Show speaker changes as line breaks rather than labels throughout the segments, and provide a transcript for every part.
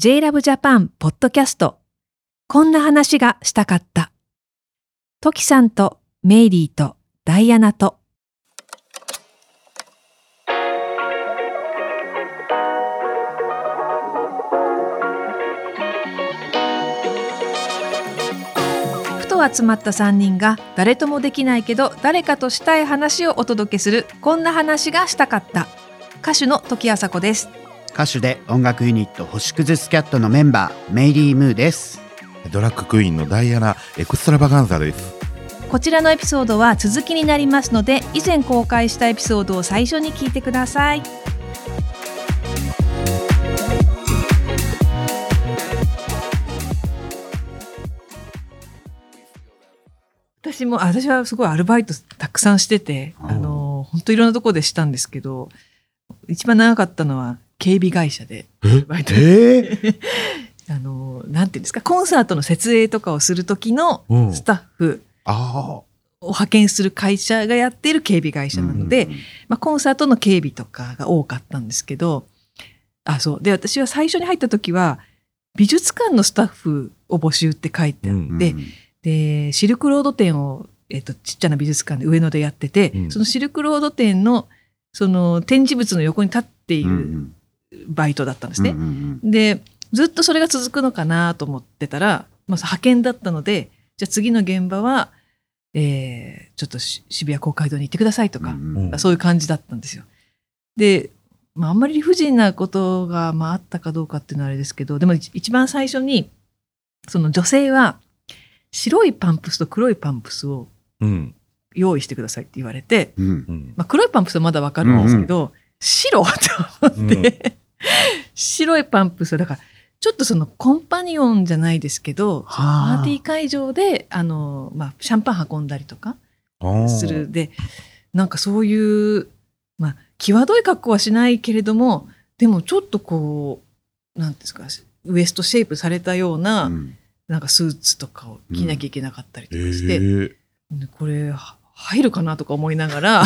JLove Japan ポッドキャストこんな話がしたかった。トキさんとメイリーとダイアナと。ふと集まった3人が誰ともできないけど誰かとしたい話をお届けする。こんな話がしたかった。歌手の時あさこです。
歌手で音楽ユニット星屑スキャットのメンバーメイリー・ムーです。
ドラッグクイーンのダイアナエクストラバガンザです。
こちらのエピソードは続きになりますので以前公開したエピソードを最初に聞いてください。私もあ私はすごいアルバイトたくさんしてて
うん。
あの本当いろんなところでしたんですけど一番長かったのは警備会社で
え？
バイト。
え？え
あのなんていうんですか？コンサートの設営とかをする時の
うん。
スタッフ
あ
を派遣する会社がやっている警備会社なので、まあ、コンサートの警備とかが多かったんですけどあそう。で私は最初に入った時は美術館のスタッフを募集って書いてあって、
うん
ででシルクロード展を、えっとちっちゃな美術館で上野でやってて、
うん。
そのシルクロード展のその展示物の横に立っているバイトだったんですね。でずっとそれが続くのかなと思ってたら、まあ、派遣だったのでじゃあ次の現場は、えーちょっとし渋谷公会堂に行ってくださいとか、
うん
そういう感じだったんですよ。で、まあ、あんまり理不尽なことが、まあ、あったかどうかっていうのはあれですけどでも一一番最初にその女性は白いパンプスと黒いパンプスを
うん。
用意してくださいって言われて、
うん。
うん。
まあ、黒いパンプスはまだわかるんですけど、白？と思って、白いパンプス。はだからちょっとそのコンパニオンじゃないですけどパ
はあ。
ーティー会場であの、まあ、シャンパン運んだりとかする。でなんかそういう、まあ、際どい格好はしないけれどもでもちょっとこうなんですかウエストシェイプされたような,、
うん。
なんかスーツとかを着なきゃいけなかったりとか
え
して、
ー
でこれは入るかなとか思いながら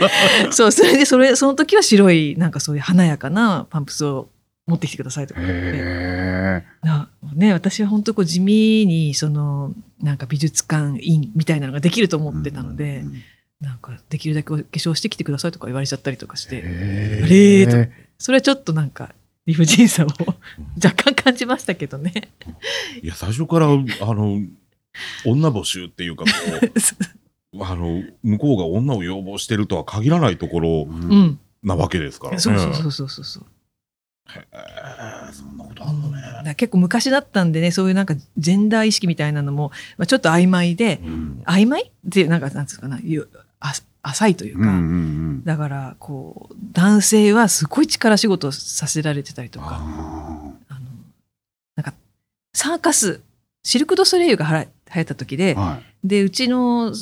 そうそれでそれその時は白いなんかそういう華やかなパンプスを持ってきてくださいとか言って。ね、私は本当こう地味にそのなんか美術館院みたいなのができると思ってたので、なんかできるだけお化粧してきてくださいとか言われちゃったりとかして、
え
あれーとそれはちょっとなんか理不尽さを 若干感じましたけどね。
いや最初からあの女募集っていうかこう あの向こうが女を要望してるとは限らないところ
うん、
なわけですからね。
そうそうそうそうそうそ
んなことあんのね。
だか。ら結構昔だったんでねそういうなんかジェンダー意識みたいなのも、まあ、ちょっと曖昧で
うん。
曖昧っていうなんかなんつうかな浅いというか、
うんうんうん。
だからこう男性はすごい力仕事をさせられてたりとか
あ
あのなんかサーカスシルク・ドゥ・ソレイユがはら流行った時で
ーはい。
でうちの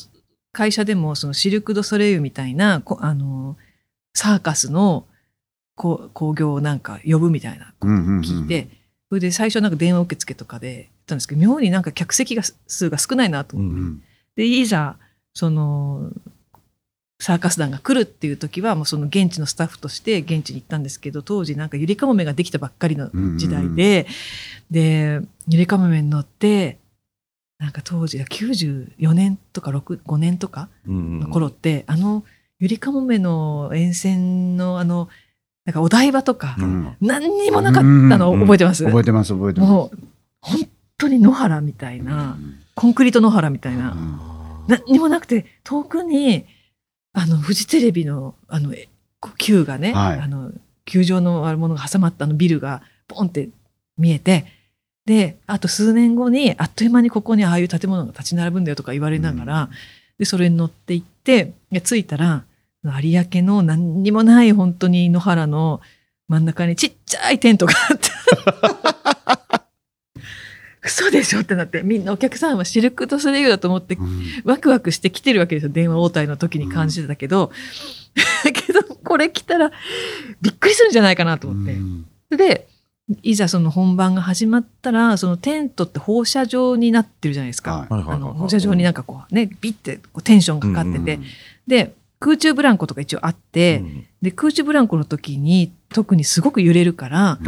会社でもそのシルク・ドゥ・ソレイユみたいなこあのサーカスのこう興行をなんか呼ぶみたいなことを聞いて、それで最初なんか電話受付とかで言ったんですけど妙になんか客席が数が少ないなと思って、
うん
でいざそのサーカス団が来るっていう時はもうその現地のスタッフとして現地に行ったんですけど当時なんかゆりかもめができたばっかりの時代で、でゆりかもめに乗ってなんか当時94年とか6 5年とか
うん
の頃って、あのゆりかもめの沿線のあのなんかお台場とか、
うん。
何にもなかったの覚えてます、
覚えてます覚えてます。
もう本当に野原みたいな、コンクリート野原みたいな、何にもなくて遠くにあのフジテレビのあのがね、
はい。
あの球場のあるものが挟まったあのビルがポンって見えてであと数年後にあっという間にここにああいう建物が立ち並ぶんだよとか言われながら、でそれに乗って行ってで着いたら有明の何にもない本当に野原の真ん中にちっちゃいテントがあって 嘘でしょってなってみんなお客さんはシルク・ドゥ・ソレイユだと思って
うん。
ワクワクして来てるわけですよ電話応対の時に感じてたけど、けどこれ来たらびっくりするんじゃないかなと思って、
うん。
でいざその本番が始まったらそのテントって放射状になってるじゃないですか、
はい。
あの放射状になんかこうねビッてこうテンションがかかってて、
うん
で空中ブランコとか一応あって、
うん
で空中ブランコの時に特にすごく揺れるから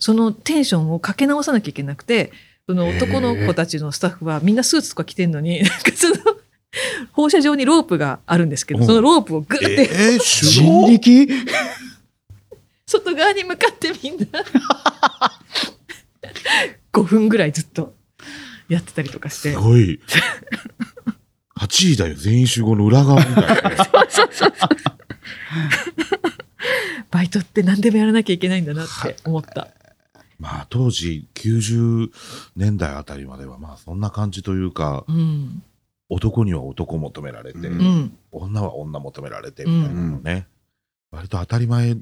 そのテンションをかけ直さなきゃいけなくてその男の子たちのスタッフはみんなスーツとか着てんのになんかその放射状にロープがあるんですけど
うん。
そのロープをグッて
えー、手
人
動
力？
外側に向かってみんな 5分ぐらいずっとやってたりとかして。
すごい。8時だよ、全員集合の裏側みたい。なね。
バイトって何でもやらなきゃいけないんだなって思った。
まあ当時90年代あたりまではまあそんな感じというか
うん。
男には男求められて、
うん。
うん
女は女求められてみたいなのね、割と当たり前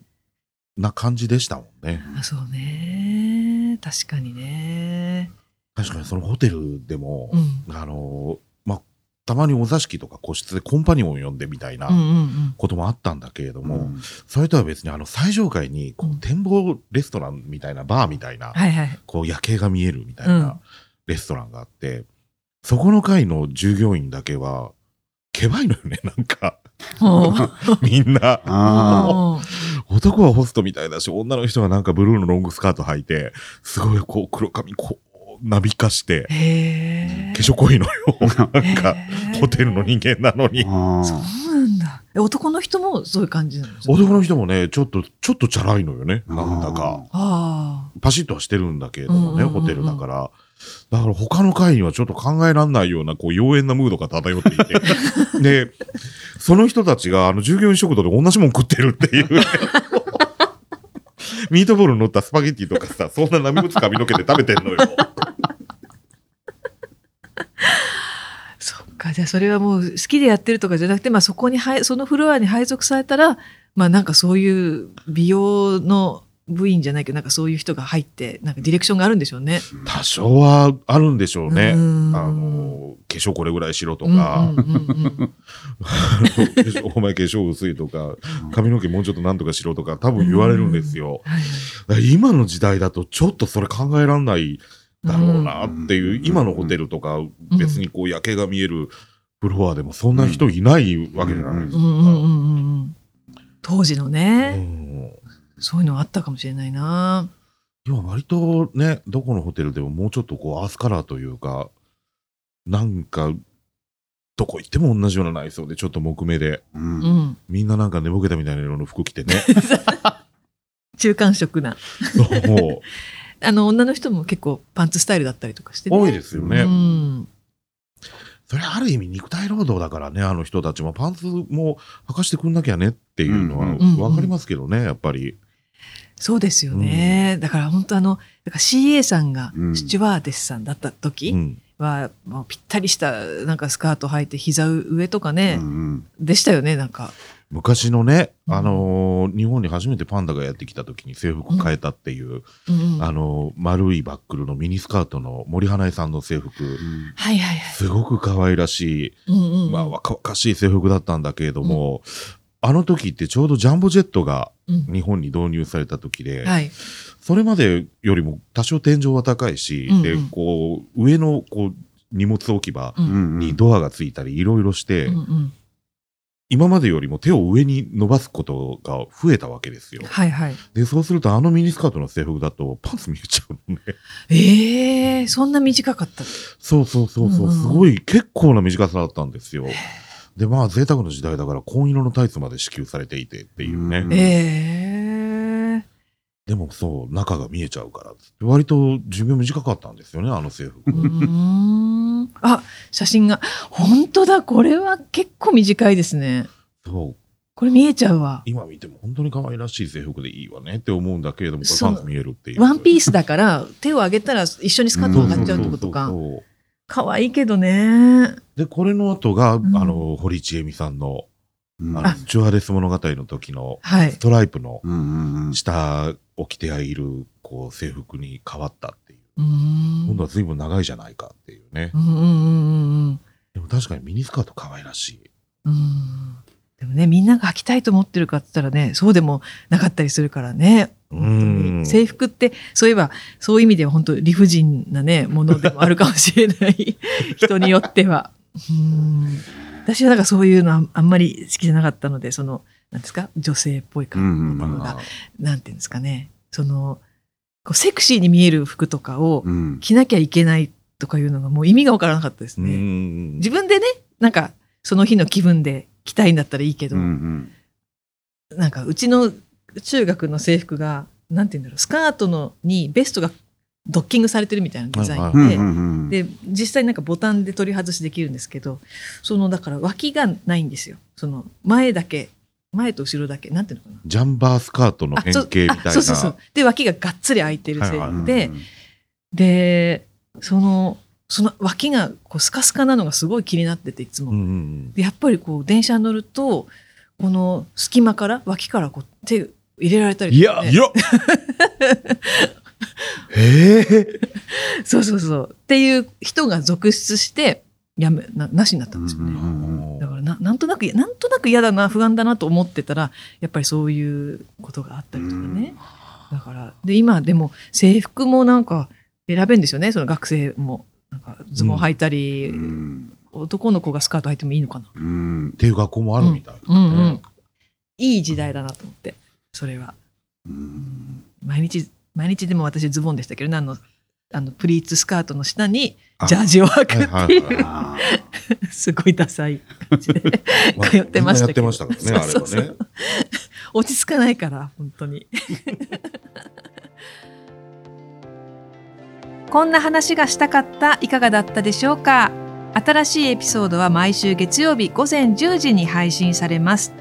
な感じでしたもんね。
あそうね。確かにね。
確かにそのホテルでも、
うん。
あのまあたまにお座敷とか個室でコンパニオン呼んでみたいな
うんうん
こともあったんだけれども、
うん。
それとは別にあの最上階にこ
うん。
う展望レストランみたいなバーみたいな、
はいはい。
こう夜景が見えるみたい
うん。
なレストランがあって、そこの階の従業員だけは、けばいのよね、なんか、みんな。
あ
男はホストみたいだし、女の人はなんかブルーのロングスカート履いて、すごいこう黒髪こう、なびかして。化粧濃いのよ。なんか、ホテルの人間なの
あ
に。
え男の人もそういう感じなの
男の人もね、ちょっと、ちょっとチャラいのよね。なんだか。
あ
パシッとはしてるんだけれどもね、
うんうんうんうん
ホテルだから。だから他の階にはちょっと考えられないような、こう、妖艶なムードが漂っていて。で、その人たちが、あの、従業員食堂で同じもん食ってるっていう。ミートボールに乗ったスパゲッティとかさ、そんな波打つ髪の毛で食べてんのよ。
か。じゃあそれはもう好きでやってるとかじゃなくて、まあそこにはい、そのフロアに配属されたら、まあなんかそういう美容の部員じゃないけど、なんかそういう人が入って、なんかディレクションがあるんでしょうね。
多少はあるんでしょうね。
うん
あの、化粧これぐらいしろとか、お前化粧薄いとか、髪の毛もうちょっとなんとかしろとか、多分言われるんですよ。今の時代だとちょっとそれ考えらんないだろうなっていう、
うん
今のホテルとか別にこう夜景が見えるフロアでもそんな人いないわけじゃないですか。
当時の
う
ね、
ん
そういうのあったかもしれないな。
今割とね、どこのホテルでももうちょっとこうアースカラーというか、なんか、どこ行っても同じような内装でちょっと木目で、
う
うんん。
みんななんか寝ぼけたみたいな色の服着てね。
中間色な。あの、女の人も結構パンツスタイルだったりとかしてね。
多いですよね。
うん。
それある意味肉体労働だからね、あの人たちもパンツも履かしてくんなきゃねっていうのは
うん
うん
わかりますけどね、やっぱり。
そうですよね。だから本当あの、だから CA さんが
うん
スチュワーデスさんだった時
うん。
は、もうぴったりしたなんかスカート履いて膝上とかね、
うん
でしたよね、なんか。
昔のね、
うん。
あのー日本に初めてパンダがやってきた時に制服変えたっていう、
うん。うん
あのー丸いバックルのミニスカートの森花江さんの制服、
うん
はいはいはい。
すごく可愛らしい、
うんうん。うん
まあ若々しい制服だったんだけれども、あの時ってちょうどジャンボジェットが
うん。
日本に導入された時で、
はい。
それまでよりも多少天井は高いし、
うんうん。
で、こう、上のこう荷物置き場にドアがついたりいろいろして、
うんうん
今までよりも手を上に伸ばすことが増えたわけですよ。
はいはい。
で、そうするとあのミニスカートの制服だとパンツ見えちゃうのね。
ええそんな短かった。
そうそうそうそう、
うんうん
すごい結構な短さだったんですよ。で、まあ贅沢の時代だから紺色のタイツまで支給されていてっていうね。
うん
ええ
でもそう、中が見えちゃうから。割と寿命短かったんですよね、あの制服。
うーん。あ、写真が。本当だ、これは結構短いですね。
そう。
これ見えちゃうわ。
今見ても本当に可愛らしい制服でいいわねって思うんだけれども、これパンツ見えるっていう。
ワンピースだから、手を上げたら一緒にスカート上がっちゃうってことか可愛いけどね。
で、これの後が、
ん
あの、堀ちえみさんの、
うん
あチュワーデス物語の時の、
はい
ス。トライプの
うんうんうん
下を着ている、こう、制服に変わったっていう。
うーん。
今度は随分長いじゃないかっていうね
う。んうんうんうん
でも確かにミニスカート可愛らしい。
うん。うんでもね、みんなが履きたいと思ってるかって言ったらね、そうでもなかったりするからね。
うん
に制服って、そういえば、そういう意味では本当理不尽なね、ものでもあるかもしれない。人によっては。うん私はなんかそういうのはあんまり好きじゃなかったので、その、なんですか、女性っぽい感じのものが、なんていうんですかね、その、こうセクシーに見える服とかを
うん
着なきゃいけないとかいうのがもう意味がわからなかったです
う
ね。
ん
自分でね、なんかその日の気分で着たいんだったらいいけど、
うんうん
なんかうちの中学の制服が、なんて言うんだろう、スカートのにベストがドッキングされてるみたいなデザインで、
うんうんうん
で、実際なんかボタンで取り外しできるんですけど、そのだから脇がないんですよ。その前だけ、前と後ろだけ、なんていうのかな。
ジャンバースカートの変形みたいな。
あそうそうそう。で、脇ががっつり開いてる制
はいはい
服で、で、その、その脇がこうスカスカなのがすごい気になってて、いつも。
うんうん
でやっぱりこう電車に乗るとこの隙間から脇からこう手入れられたりとか、ね、
いや
へ え。
そうそうそうっていう人が続出してやめななしになったんですよね、
うん
だからななんとなくなんとなく嫌だな不安だなと思ってたらやっぱりそういうことがあったりとかね、だからで今でも制服もなんか選べるんですよね。その学生も。なんかズボン履いたり、
うん。
男の子がスカート履いてもいいのかな。
うん。
っていう学校もあるみたい。
うんうん。いい時代だなと思ってそれは。
うん。
毎日毎日でも私ズボンでしたけどね。あのあのプリーツスカートの下に
あ。
ジャージを履くっていう、すごいダサい感じで
まあ
通ってましたけど。落ち着かないから本当に。こんな話がしたかったいかがだったでしょうか？新しいエピソードは毎週月曜日午前10時に配信されます。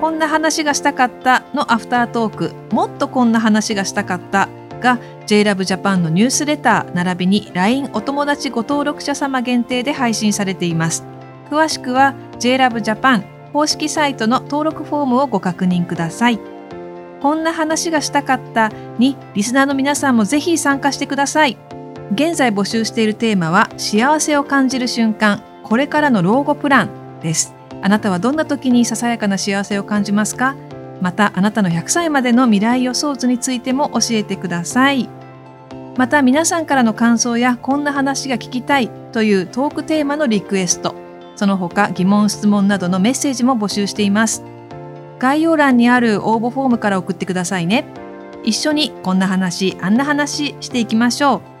こんな話がしたかったのアフタートークもっとこんな話がしたかったが JLove Japan のニュースレター並びに LINE お友達ご登録者様限定で配信されています。詳しくは JLove Japan 公式サイトの登録フォームをご確認ください。こんな話がしたかったにリスナーの皆さんもぜひ参加してください。現在募集しているテーマは幸せを感じる瞬間。これからの老後プランです。あなたはどんな時にささやかな幸せを感じますか？またあなたの100歳までの未来予想図についても教えてください。また皆さんからの感想やこんな話が聞きたいというトークテーマのリクエスト。その他疑問質問などのメッセージも募集しています。概要欄にある応募フォームから送ってくださいね。一緒にこんな話あんな話していきましょう。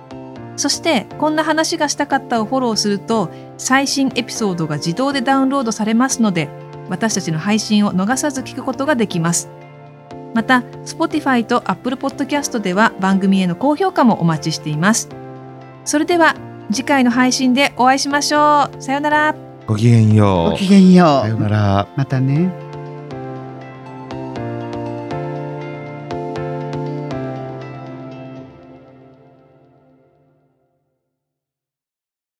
そしてこんな話がしたかったをフォローすると最新エピソードが自動でダウンロードされますので私たちの配信を逃さず聞くことができますまた Spotify と Apple Podcast では番組への高評価もお待ちしていますそれでは次回の配信でお会いしましょうさようなら
ごきげんよう。
ごきげんよう。
さよなら。
またね。